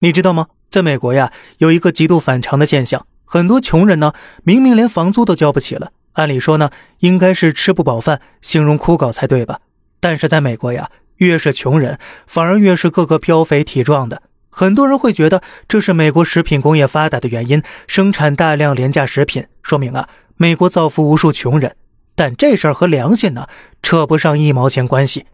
你知道吗？在美国呀，有一个极度反常的现象，很多穷人呢，明明连房租都交不起了，按理说呢，应该是吃不饱饭，形容枯槁才对吧？但是在美国呀，越是穷人，反而越是个个膘肥体壮的。很多人会觉得这是美国食品工业发达的原因，生产大量廉价食品，说明啊，美国造福无数穷人。但这事儿和良心呢，扯不上一毛钱关系。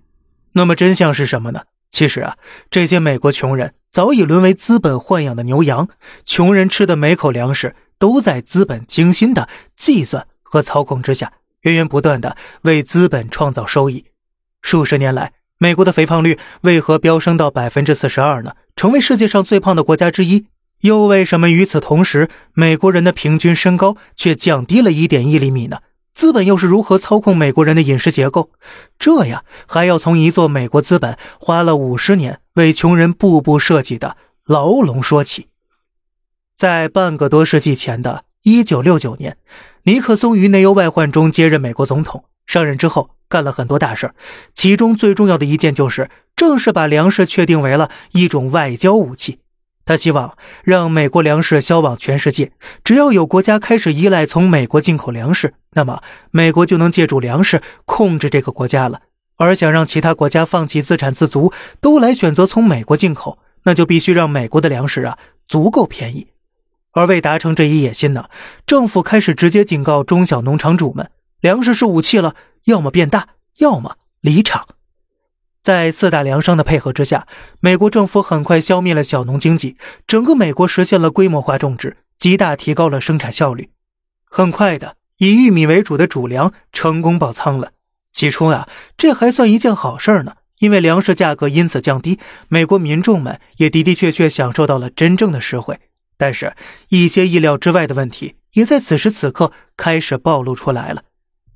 那么真相是什么呢？其实啊，这些美国穷人。早已沦为资本豢养的牛羊，穷人吃的每口粮食都在资本精心的计算和操控之下，源源不断的为资本创造收益。数十年来，美国的肥胖率为何飙升到百分之四十二呢？成为世界上最胖的国家之一。又为什么与此同时，美国人的平均身高却降低了一点一厘米呢？资本又是如何操控美国人的饮食结构？这呀，还要从一座美国资本花了五十年为穷人步步设计的牢笼说起。在半个多世纪前的一九六九年，尼克松于内忧外患中接任美国总统。上任之后，干了很多大事其中最重要的一件就是，正式把粮食确定为了一种外交武器。他希望让美国粮食销往全世界。只要有国家开始依赖从美国进口粮食，那么美国就能借助粮食控制这个国家了。而想让其他国家放弃自产自足，都来选择从美国进口，那就必须让美国的粮食啊足够便宜。而为达成这一野心呢，政府开始直接警告中小农场主们：粮食是武器了，要么变大，要么离场。在四大粮商的配合之下，美国政府很快消灭了小农经济，整个美国实现了规模化种植，极大提高了生产效率。很快的，以玉米为主的主粮成功爆仓了。起初啊，这还算一件好事呢，因为粮食价格因此降低，美国民众们也的的确确享受到了真正的实惠。但是，一些意料之外的问题也在此时此刻开始暴露出来了。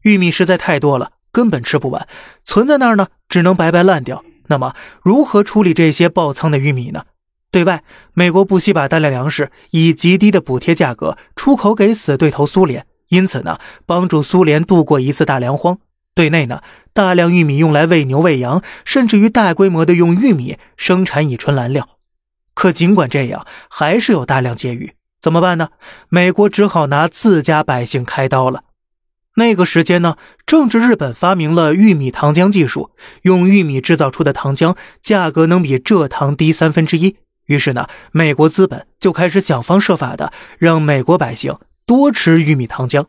玉米实在太多了。根本吃不完，存在那儿呢，只能白白烂掉。那么，如何处理这些爆仓的玉米呢？对外，美国不惜把大量粮食以极低的补贴价格出口给死对头苏联，因此呢，帮助苏联度过一次大粮荒。对内呢，大量玉米用来喂牛喂羊，甚至于大规模的用玉米生产乙醇燃料。可尽管这样，还是有大量结余，怎么办呢？美国只好拿自家百姓开刀了。那个时间呢，正值日本发明了玉米糖浆技术，用玉米制造出的糖浆价格能比蔗糖低三分之一。于是呢，美国资本就开始想方设法的让美国百姓多吃玉米糖浆。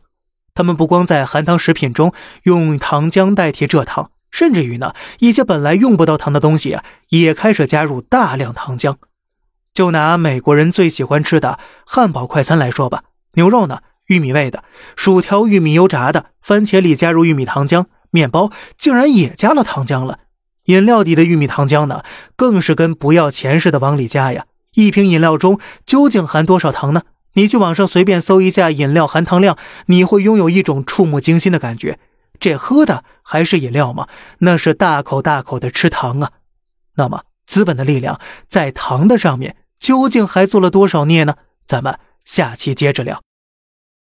他们不光在含糖食品中用糖浆代替蔗糖，甚至于呢，一些本来用不到糖的东西啊，也开始加入大量糖浆。就拿美国人最喜欢吃的汉堡快餐来说吧，牛肉呢？玉米味的薯条，玉米油炸的番茄里加入玉米糖浆，面包竟然也加了糖浆了。饮料底的玉米糖浆呢，更是跟不要钱似的往里加呀。一瓶饮料中究竟含多少糖呢？你去网上随便搜一下饮料含糖量，你会拥有一种触目惊心的感觉。这喝的还是饮料吗？那是大口大口的吃糖啊。那么资本的力量在糖的上面究竟还做了多少孽呢？咱们下期接着聊。